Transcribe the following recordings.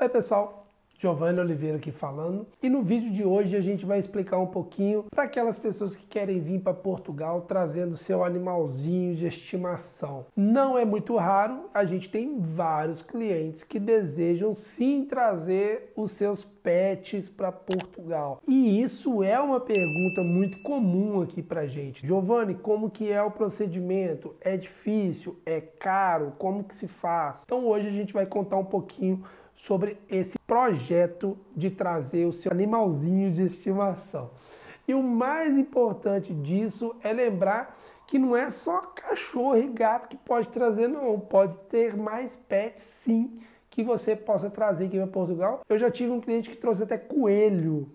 Oi pessoal, Giovanni Oliveira aqui falando. E no vídeo de hoje a gente vai explicar um pouquinho para aquelas pessoas que querem vir para Portugal trazendo seu animalzinho de estimação. Não é muito raro, a gente tem vários clientes que desejam sim trazer os seus pets para Portugal. E isso é uma pergunta muito comum aqui para gente. Giovanni, como que é o procedimento? É difícil? É caro? Como que se faz? Então hoje a gente vai contar um pouquinho sobre esse projeto de trazer o seu animalzinho de estimação. E o mais importante disso é lembrar que não é só cachorro e gato que pode trazer, não. Pode ter mais pets, sim, que você possa trazer aqui para Portugal. Eu já tive um cliente que trouxe até coelho.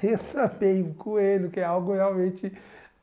Pensa bem, coelho, que é algo realmente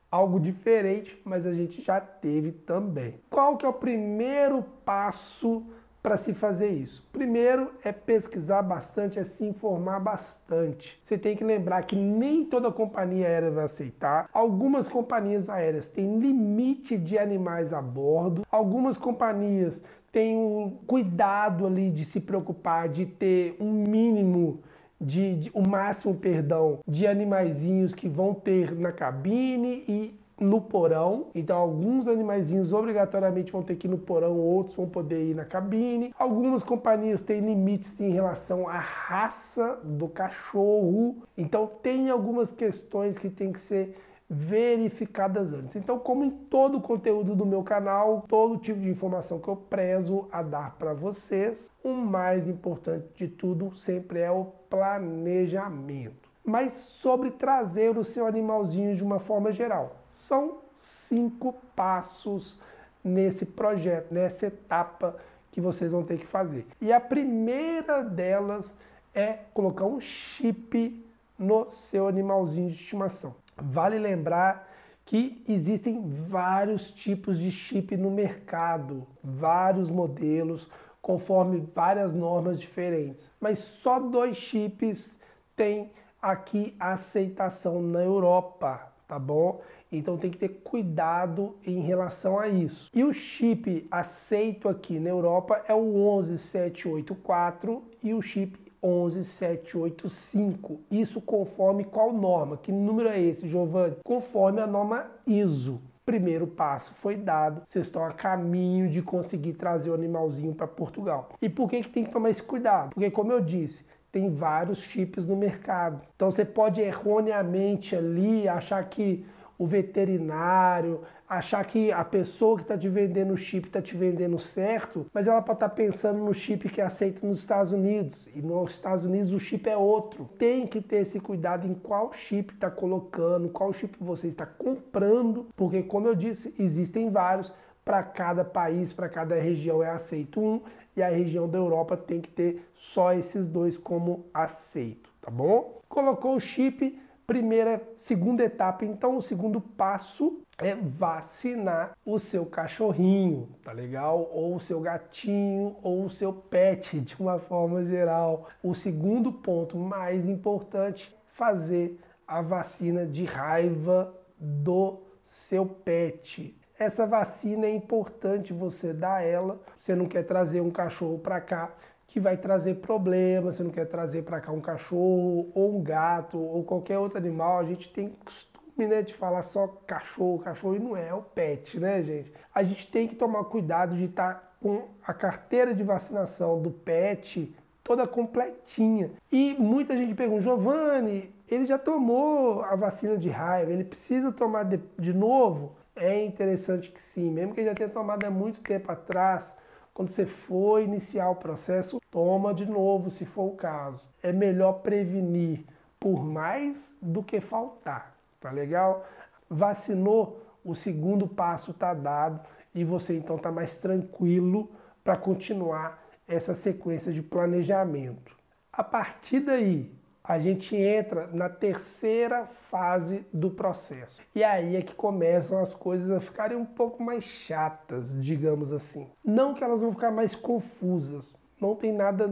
algo diferente, mas a gente já teve também. Qual que é o primeiro passo para se fazer isso? Primeiro é pesquisar bastante, é se informar bastante. Você tem que lembrar que nem toda companhia aérea vai aceitar. Algumas companhias aéreas têm limite de animais a bordo. Algumas companhias têm o cuidado ali de se preocupar de ter um mínimo de, de, o máximo, perdão, de animaizinhos que vão ter na cabine e no porão. Então, alguns animaizinhos obrigatoriamente vão ter que ir no porão, outros vão poder ir na cabine. Algumas companhias têm limites em relação à raça do cachorro. Então, tem algumas questões que tem que ser verificadas antes. Então, como em todo o conteúdo do meu canal, todo tipo de informação que eu prezo a dar para vocês, o mais importante de tudo sempre é o planejamento. Mas sobre trazer o seu animalzinho de uma forma geral. São cinco passos nesse projeto, nessa etapa que vocês vão ter que fazer. E a primeira delas é colocar um chip no seu animalzinho de estimação. Vale lembrar que existem vários tipos de chip no mercado, vários modelos, conforme várias normas diferentes. Mas só dois chips têm aqui aceitação na Europa, tá bom? Então tem que ter cuidado em relação a isso. E o chip aceito aqui na Europa é o 11784 e o chip 11785. Isso conforme qual norma? Que número é esse, Giovanni? Conforme a norma ISO. Primeiro passo foi dado, vocês estão a caminho de conseguir trazer o animalzinho para Portugal. E por que, que tem que tomar esse cuidado? Porque, como eu disse, tem vários chips no mercado. Então você pode erroneamente ali achar que o veterinário, achar que a pessoa que está te vendendo o chip está te vendendo certo, mas ela pode estar tá pensando no chip que é aceito nos Estados Unidos. E nos Estados Unidos o chip é outro. Tem que ter esse cuidado em qual chip está colocando, qual chip você está comprando, porque, como eu disse, existem vários. Para cada país, para cada região é aceito um, e a região da Europa tem que ter só esses dois como aceito, tá bom? Colocou o chip, primeira, segunda etapa. Então, o segundo passo é vacinar o seu cachorrinho, tá legal? Ou o seu gatinho, ou o seu pet, de uma forma geral. O segundo ponto mais importante, fazer a vacina de raiva do seu pet. Essa vacina é importante você dar ela. Você não quer trazer um cachorro para cá que vai trazer problemas, você não quer trazer para cá um cachorro ou um gato ou qualquer outro animal, a gente tem costume né, de falar só cachorro, cachorro e não é, é o pet, né, gente? A gente tem que tomar cuidado de estar tá com a carteira de vacinação do pet toda completinha. E muita gente pergunta, Giovanni, ele já tomou a vacina de raiva, ele precisa tomar de, de novo? É interessante que sim, mesmo que ele já tenha tomado há muito tempo atrás, quando você for iniciar o processo, toma de novo, se for o caso. É melhor prevenir por mais do que faltar, tá legal? Vacinou, o segundo passo está dado e você então está mais tranquilo para continuar essa sequência de planejamento. A partir daí, a gente entra na terceira fase do processo. E aí é que começam as coisas a ficarem um pouco mais chatas, digamos assim. Não que elas vão ficar mais confusas, não tem nada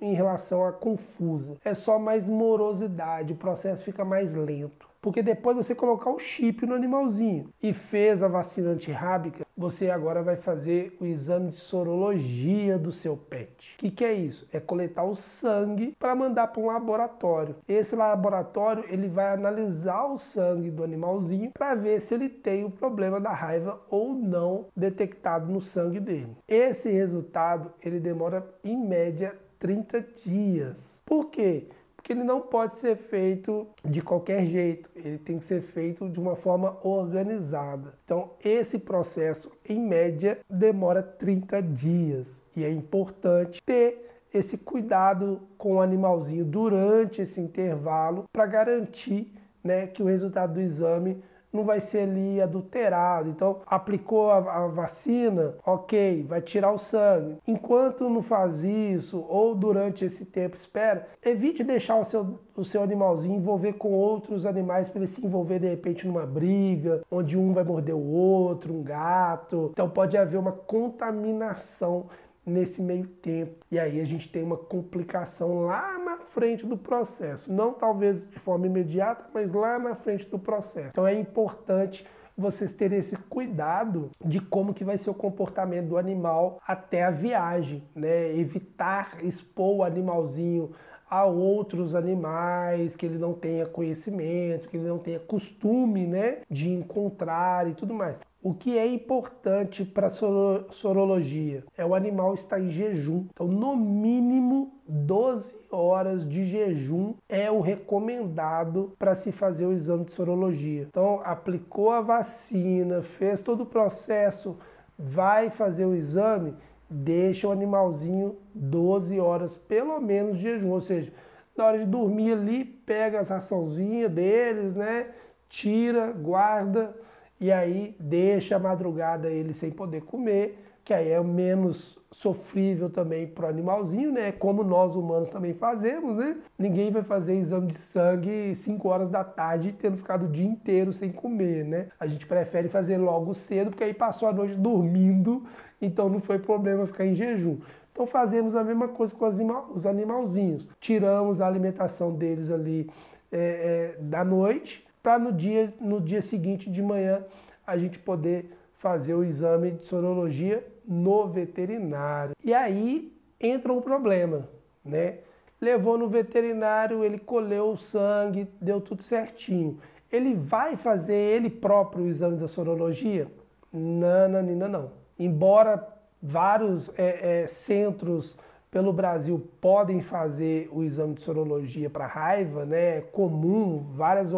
em relação a confusa. É só mais morosidade, o processo fica mais lento. Porque depois você colocar o chip no animalzinho e fez a vacina antirrábica, você agora vai fazer o exame de sorologia do seu pet. O que, que é isso? É coletar o sangue para mandar para um laboratório. Esse laboratório ele vai analisar o sangue do animalzinho para ver se ele tem o problema da raiva ou não detectado no sangue dele. Esse resultado ele demora em média 30 dias. Por quê? Porque ele não pode ser feito de qualquer jeito, ele tem que ser feito de uma forma organizada. Então, esse processo, em média, demora 30 dias e é importante ter esse cuidado com o animalzinho durante esse intervalo para garantir né, que o resultado do exame não vai ser ali adulterado. Então, aplicou a, a, vacina, ok, vai tirar o sangue. Enquanto não faz isso, ou durante esse tempo espera, evite deixar o seu, o seu animalzinho envolver com outros animais para ele se envolver de repente numa briga, onde um vai morder o outro, um gato. Então pode haver uma contaminação nesse meio tempo. E aí a gente tem uma complicação lá na frente do processo. Não talvez de forma imediata, mas lá na frente do processo. Então é importante vocês terem esse cuidado de como que vai ser o comportamento do animal até a viagem, né? Evitar expor o animalzinho a outros animais que ele não tenha conhecimento, que ele não tenha costume, né, de encontrar e tudo mais. O que é importante para a sorologia é o animal estar em jejum. Então, no mínimo 12 horas de jejum é o recomendado para se fazer o exame de sorologia. Então, aplicou a vacina, fez todo o processo, vai fazer o exame, deixa o animalzinho 12 horas pelo menos de jejum, ou seja, na hora de dormir ali, pega as raçãozinhas deles, né? Tira, guarda e aí deixa a madrugada ele sem poder comer, que aí é menos sofrível também para o animalzinho, né? Como nós humanos também fazemos, né? Ninguém vai fazer exame de sangue 5 horas da tarde tendo ficado o dia inteiro sem comer, né? A gente prefere fazer logo cedo, porque aí passou a noite dormindo, então não foi problema ficar em jejum. Então fazemos a mesma coisa com os animalzinhos. Tiramos a alimentação deles ali é, é, da noite para no dia, no dia seguinte de manhã a gente poder fazer o exame de sorologia no veterinário. E aí entra um problema, né? Levou no veterinário, ele colheu o sangue, deu tudo certinho. Ele vai fazer ele próprio o exame da sorologia? Não, não. Embora vários é, é, centros pelo Brasil podem fazer o exame de sorologia para raiva, né? É comum, várias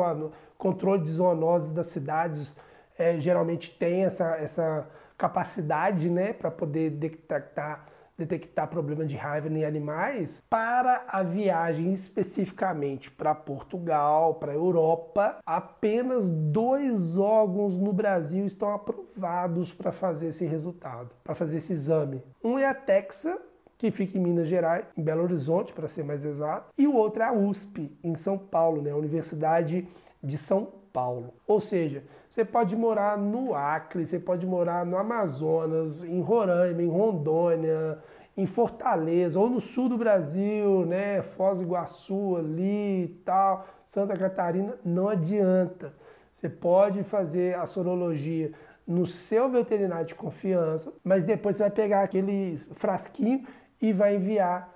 controle de zoonoses das cidades é, geralmente tem essa, essa capacidade, né, para poder detectar detectar problema de raiva em animais, para a viagem especificamente para Portugal, para a Europa, apenas dois órgãos no Brasil estão aprovados para fazer esse resultado, para fazer esse exame. Um é a Texa, que fica em Minas Gerais, em Belo Horizonte, para ser mais exato, e o outro é a USP, em São Paulo, né, a Universidade de São Paulo. Ou seja, você pode morar no Acre, você pode morar no Amazonas, em Roraima, em Rondônia, em Fortaleza, ou no sul do Brasil, né, Foz do Iguaçu ali e tal, Santa Catarina, não adianta. Você pode fazer a sorologia no seu veterinário de confiança, mas depois você vai pegar aquele frasquinho e vai enviar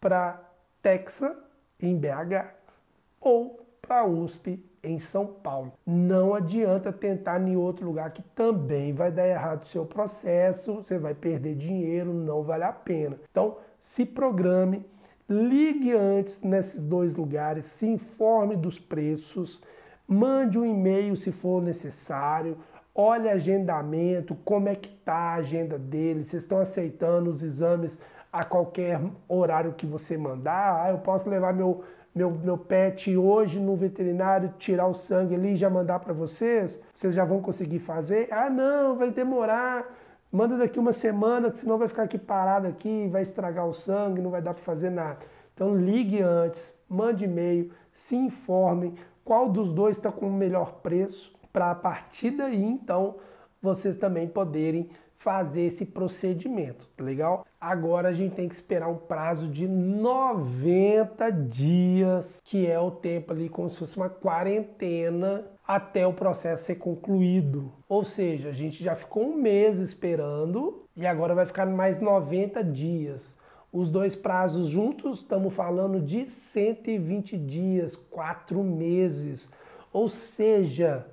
para Texas, em BH, ou para USP em São Paulo. Não adianta tentar em outro lugar que também vai dar errado o seu processo, você vai perder dinheiro, não vale a pena. Então, se programe, ligue antes nesses dois lugares, se informe dos preços, mande um e-mail se for necessário, olhe agendamento, como é que tá a agenda deles, vocês estão aceitando os exames a qualquer horário que você mandar, ah, eu posso levar meu meu, meu pet hoje no veterinário, tirar o sangue ali e já mandar para vocês? Vocês já vão conseguir fazer? Ah, não, vai demorar. Manda daqui uma semana, que senão vai ficar aqui parado aqui, vai estragar o sangue, não vai dar para fazer nada. Então ligue antes, mande e-mail, se informem qual dos dois está com o melhor preço, para a partir daí então vocês também poderem fazer esse procedimento, tá legal? Agora a gente tem que esperar um prazo de 90 dias, que é o tempo ali como se fosse uma quarentena até o processo ser concluído. Ou seja, a gente já ficou um mês esperando e agora vai ficar mais 90 dias. Os dois prazos juntos, estamos falando de 120 dias, quatro meses. Ou seja,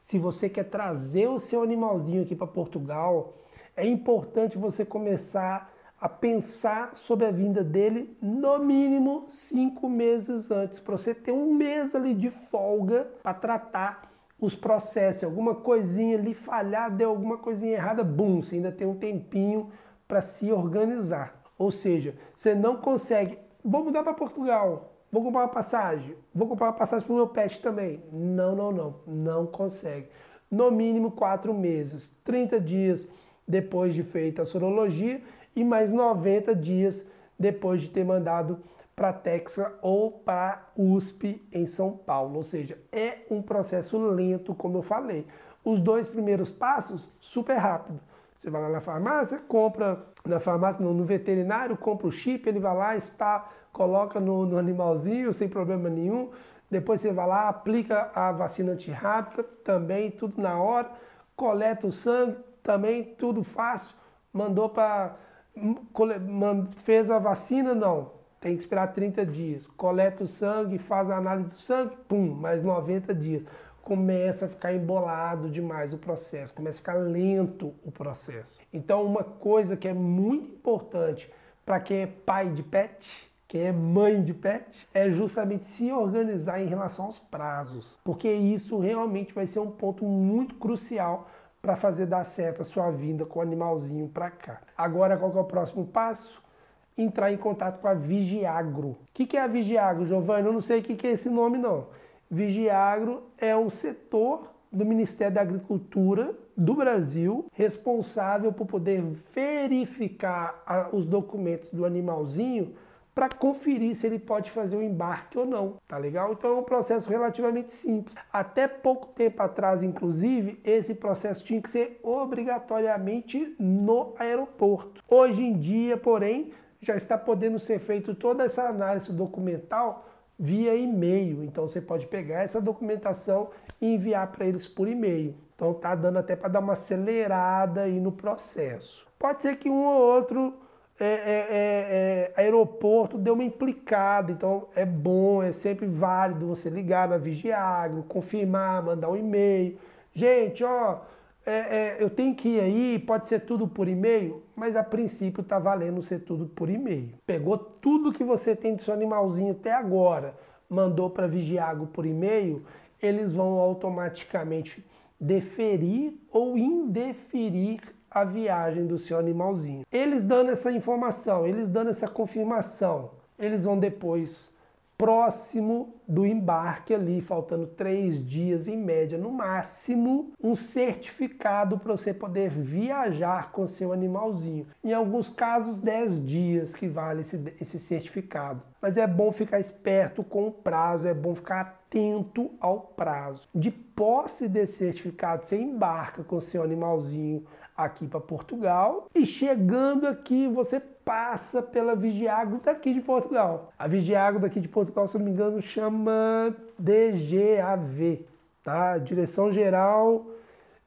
se você quer trazer o seu animalzinho aqui para Portugal, é importante você começar a pensar sobre a vinda dele no mínimo cinco meses antes, para você ter um mês ali de folga para tratar os processos. Alguma coisinha ali falhar, deu alguma coisinha errada, bum, você ainda tem um tempinho para se organizar. Ou seja, você não consegue, vou mudar para Portugal, vou comprar uma passagem, vou comprar uma passagem para o meu pet também. Não, não, não, não consegue. No mínimo quatro meses, 30 dias depois de feita a sorologia e mais 90 dias depois de ter mandado para Texas ou para USP em São Paulo. Ou seja, é um processo lento, como eu falei. Os dois primeiros passos, super rápido. Você vai lá na farmácia, compra na farmácia, não, no veterinário, compra o chip, ele vai lá, está, coloca no, no animalzinho sem problema nenhum. Depois você vai lá, aplica a vacina antirrábica, também tudo na hora, coleta o sangue, também tudo fácil. Mandou para. Fez a vacina? Não. Tem que esperar 30 dias. Coleta o sangue, faz a análise do sangue, pum, mais 90 dias. Começa a ficar embolado demais o processo, começa a ficar lento o processo. Então, uma coisa que é muito importante para quem é pai de pet, quem é mãe de pet, é justamente se organizar em relação aos prazos, porque isso realmente vai ser um ponto muito crucial para fazer dar certo a sua vinda com o animalzinho para cá. Agora, qual é o próximo passo? Entrar em contato com a Vigiagro. O que é a Vigiagro, Giovanni? Eu não sei o que é esse nome, não. Vigiagro é um setor do Ministério da Agricultura do Brasil responsável por poder verificar os documentos do animalzinho para conferir se ele pode fazer o embarque ou não, tá legal? Então é um processo relativamente simples. Até pouco tempo atrás, inclusive, esse processo tinha que ser obrigatoriamente no aeroporto. Hoje em dia, porém, já está podendo ser feito toda essa análise documental via e-mail. Então você pode pegar essa documentação e enviar para eles por e-mail. Então tá dando até para dar uma acelerada aí no processo. Pode ser que um ou outro é, é, é, é, aeroporto deu uma implicada, então é bom, é sempre válido você ligar na Vigiagro, confirmar, mandar um e-mail. Gente, ó, é, é, eu tenho que ir aí, pode ser tudo por e-mail, mas a princípio tá valendo ser tudo por e-mail. Pegou tudo que você tem do seu animalzinho até agora, mandou para Vigiago por e-mail, eles vão automaticamente deferir ou indeferir a viagem do seu animalzinho. Eles dando essa informação, eles dando essa confirmação, eles vão depois, próximo do embarque ali, faltando três dias em média no máximo, um certificado para você poder viajar com seu animalzinho. Em alguns casos, 10 dias que vale esse, esse certificado. Mas é bom ficar esperto com o prazo, é bom ficar atento ao prazo. De posse desse certificado, você embarca com seu animalzinho aqui para Portugal e chegando aqui você passa pela Vigiago daqui de Portugal. A Vigiago daqui de Portugal, se não me engano, chama DGAV, tá? Direção Geral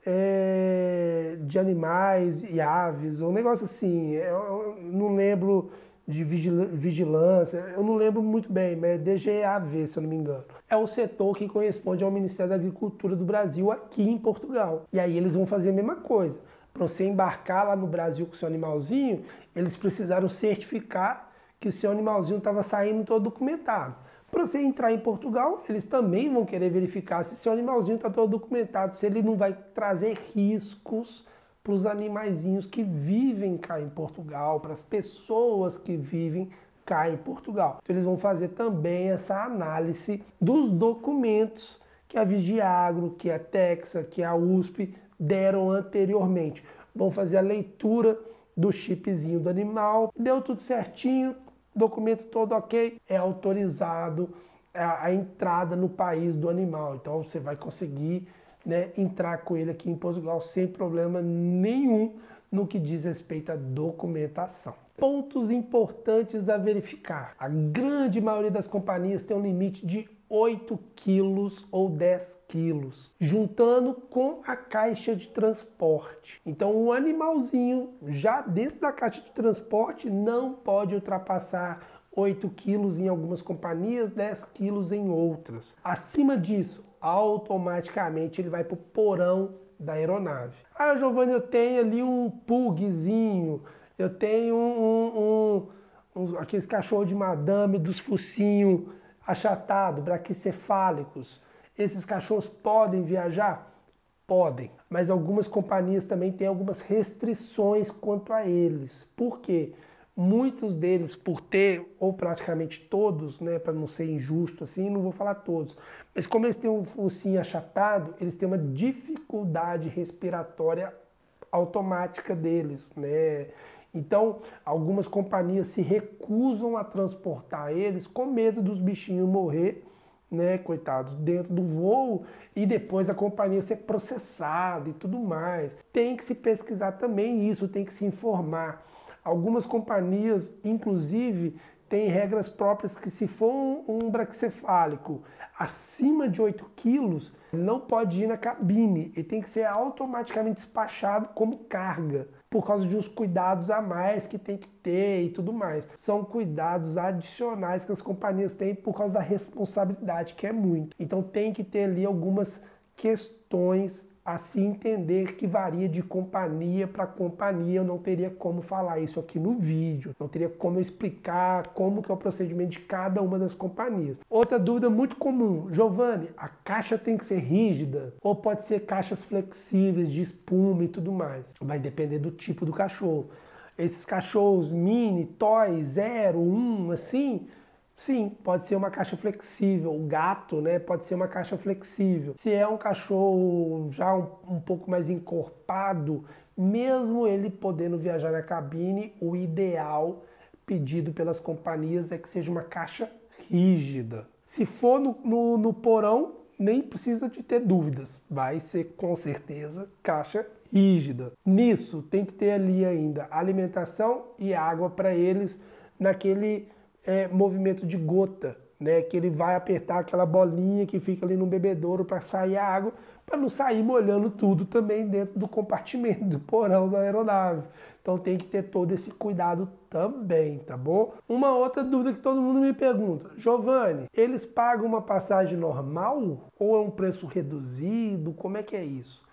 é, de Animais e Aves, um negócio assim. Eu não lembro de vigilância, eu não lembro muito bem, mas é DGAV, se eu não me engano. É o setor que corresponde ao Ministério da Agricultura do Brasil aqui em Portugal. E aí eles vão fazer a mesma coisa para você embarcar lá no Brasil com seu animalzinho, eles precisaram certificar que o seu animalzinho estava saindo todo documentado. Para você entrar em Portugal, eles também vão querer verificar se seu animalzinho está todo documentado, se ele não vai trazer riscos para os animaizinhos que vivem cá em Portugal, para as pessoas que vivem cá em Portugal. Então, eles vão fazer também essa análise dos documentos que a Vigiagro, que a Texa, que a USP deram anteriormente. Vão fazer a leitura do chipzinho do animal, deu tudo certinho, documento todo ok, é autorizado a, a entrada no país do animal. Então você vai conseguir né, entrar com ele aqui em Portugal sem problema nenhum no que diz respeito à documentação. Pontos importantes a verificar. A grande maioria das companhias tem um limite de 8 quilos ou 10 quilos, juntando com a caixa de transporte. Então, um animalzinho já dentro da caixa de transporte não pode ultrapassar 8 quilos em algumas companhias, 10 quilos em outras. Acima disso, automaticamente ele vai para o porão da aeronave. Ah, Giovanni, eu tenho ali um pugzinho, eu tenho um, um, um, aqueles cachorros de madame dos focinhos achatado, braquicefálicos. Esses cachorros podem viajar? Podem, mas algumas companhias também têm algumas restrições quanto a eles. Por quê? Muitos deles, por ter, ou praticamente todos, né, para não ser injusto assim, não vou falar todos, mas como eles têm um focinho achatado, eles têm uma dificuldade respiratória automática deles, né? Então, algumas companhias se recusam a transportar eles com medo dos bichinhos morrer, né, coitados, dentro do voo e depois a companhia ser processada e tudo mais. Tem que se pesquisar também isso, tem que se informar. Algumas companhias, inclusive, têm regras próprias que se for um, um braquicefálico acima de 8 quilos, não pode ir na cabine, ele tem que ser automaticamente despachado como carga por causa de uns cuidados a mais que tem que ter e tudo mais. São cuidados adicionais que as companhias têm por causa da responsabilidade, que é muito. Então tem que ter ali algumas questões a se entender que varia de companhia para companhia. Eu não teria como falar isso aqui no vídeo, não teria como explicar como que é o procedimento de cada uma das companhias. Outra dúvida muito comum, Giovanni, a caixa tem que ser rígida ou pode ser caixas flexíveis de espuma e tudo mais? Vai depender do tipo do cachorro. Esses cachorros mini, toy, zero, um, assim, Sim, pode ser uma caixa flexível. O gato, né, pode ser uma caixa flexível. Se é um cachorro já um, um pouco mais encorpado, mesmo ele podendo viajar na cabine, o ideal pedido pelas companhias é que seja uma caixa rígida. Se for no, no, no porão, nem precisa de ter dúvidas. Vai ser com certeza caixa rígida. Nisso tem que ter ali ainda alimentação e água para eles naquele é, movimento de gota, né? Que ele vai apertar aquela bolinha que fica ali no bebedouro para sair a água, para não sair molhando tudo também dentro do compartimento, do porão da aeronave. Então tem que ter todo esse cuidado também, tá bom? Uma outra dúvida que todo mundo me pergunta: Giovanni, eles pagam uma passagem normal ou é um preço reduzido? Como é que é isso?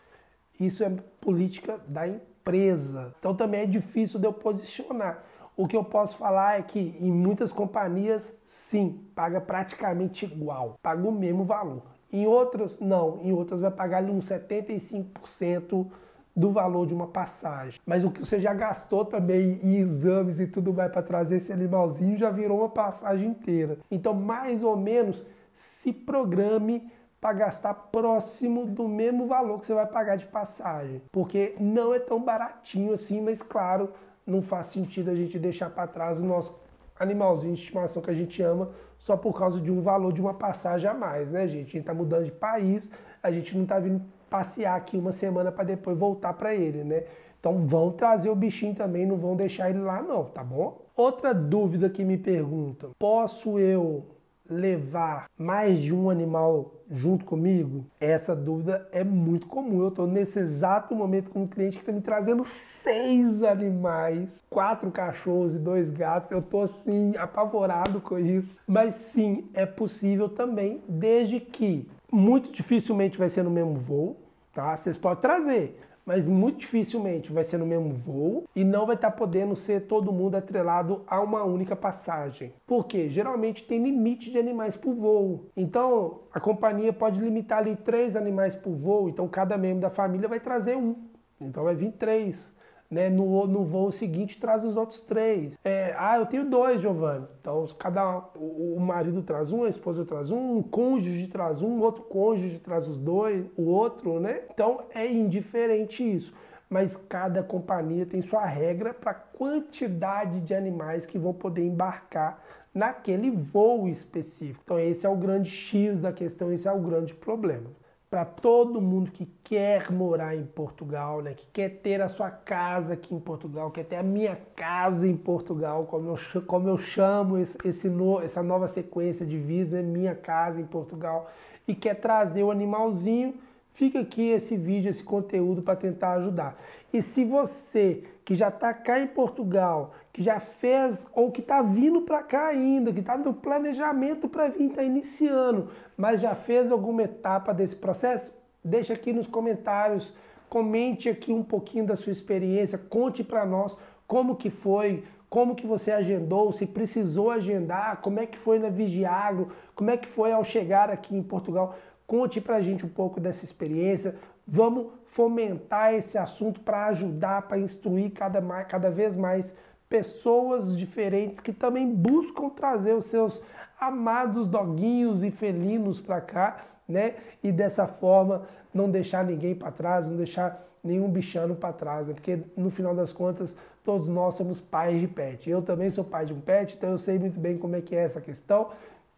Isso é política da empresa. Então também é difícil de eu posicionar. O que eu posso falar é que em muitas companhias, sim, paga praticamente igual, paga o mesmo valor. Em outras, não. Em outras vai pagar ali uns 75% do valor de uma passagem. Mas o que você já gastou também em exames e tudo vai para trazer esse animalzinho já virou uma passagem inteira. Então, mais ou menos, se programe para gastar próximo do mesmo valor que você vai pagar de passagem, porque não é tão baratinho assim, mas claro, não faz sentido a gente deixar para trás o nosso animalzinho de estimação que a gente ama só por causa de um valor de uma passagem a mais, né, gente? A gente está mudando de país, a gente não está vindo passear aqui uma semana para depois voltar para ele, né? Então vão trazer o bichinho também, não vão deixar ele lá não, tá bom? Outra dúvida que me perguntam: posso eu levar mais de um animal junto comigo? Essa dúvida é muito comum. Eu estou nesse exato momento com um cliente que está me trazendo seis animais, quatro cachorros e dois gatos. Eu estou assim apavorado com isso. Mas sim, é possível também, desde que muito dificilmente vai ser no mesmo voo, tá? Vocês podem trazer mas muito dificilmente vai ser no mesmo voo e não vai estar tá podendo ser todo mundo atrelado a uma única passagem. Porque geralmente tem limite de animais por voo. Então a companhia pode limitar ali três animais por voo, então cada membro da família vai trazer um. Então vai vir três né? No, no voo seguinte traz os outros três. É, ah, eu tenho dois, Giovanni. Então, cada o, o, marido traz um, a esposa traz um, um cônjuge traz um, outro cônjuge traz os dois, o outro, né? Então é indiferente isso. Mas cada companhia tem sua regra para quantidade de animais que vão poder embarcar naquele voo específico. Então esse é o grande X da questão, esse é o grande problema. Para todo mundo que quer morar em Portugal, né? que quer ter a sua casa aqui em Portugal, quer ter a minha casa em Portugal, como eu, como eu chamo esse, esse no, essa nova sequência de vídeos, né? minha casa em Portugal, e quer trazer o animalzinho, fica aqui esse vídeo, esse conteúdo para tentar ajudar. E se você que já está cá em Portugal, que já fez ou que está vindo para cá ainda, que está no planejamento para vir, está iniciando, mas já fez alguma etapa desse processo, deixa aqui nos comentários, comente aqui um pouquinho da sua experiência, conte para nós como que foi, como que você agendou, se precisou agendar, como é que foi na Vigiagro, como é que foi ao chegar aqui em Portugal. Conte para a gente um pouco dessa experiência. Vamos fomentar esse assunto para ajudar, para instruir cada, cada vez mais pessoas diferentes que também buscam trazer os seus amados doguinhos e felinos para cá, né? E dessa forma não deixar ninguém para trás, não deixar nenhum bichano para trás, né? Porque no final das contas todos nós somos pais de pet. Eu também sou pai de um pet, então eu sei muito bem como é que é essa questão.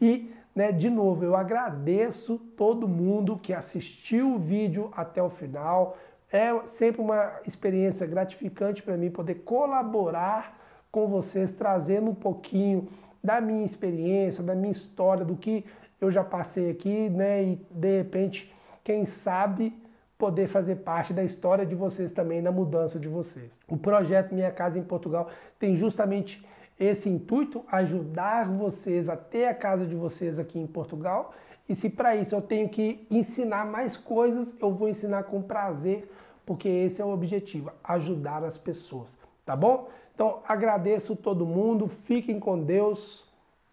E, né, de novo, eu agradeço todo mundo que assistiu o vídeo até o final. É sempre uma experiência gratificante para mim poder colaborar com vocês, trazendo um pouquinho da minha experiência, da minha história, do que eu já passei aqui, né? E de repente, quem sabe poder fazer parte da história de vocês também na mudança de vocês. O projeto Minha Casa em Portugal tem justamente esse intuito, ajudar vocês a ter a casa de vocês aqui em Portugal. E se para isso eu tenho que ensinar mais coisas, eu vou ensinar com prazer, porque esse é o objetivo, ajudar as pessoas, tá bom? Então agradeço todo mundo, fiquem com Deus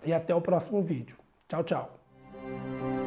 e até o próximo vídeo. Tchau, tchau.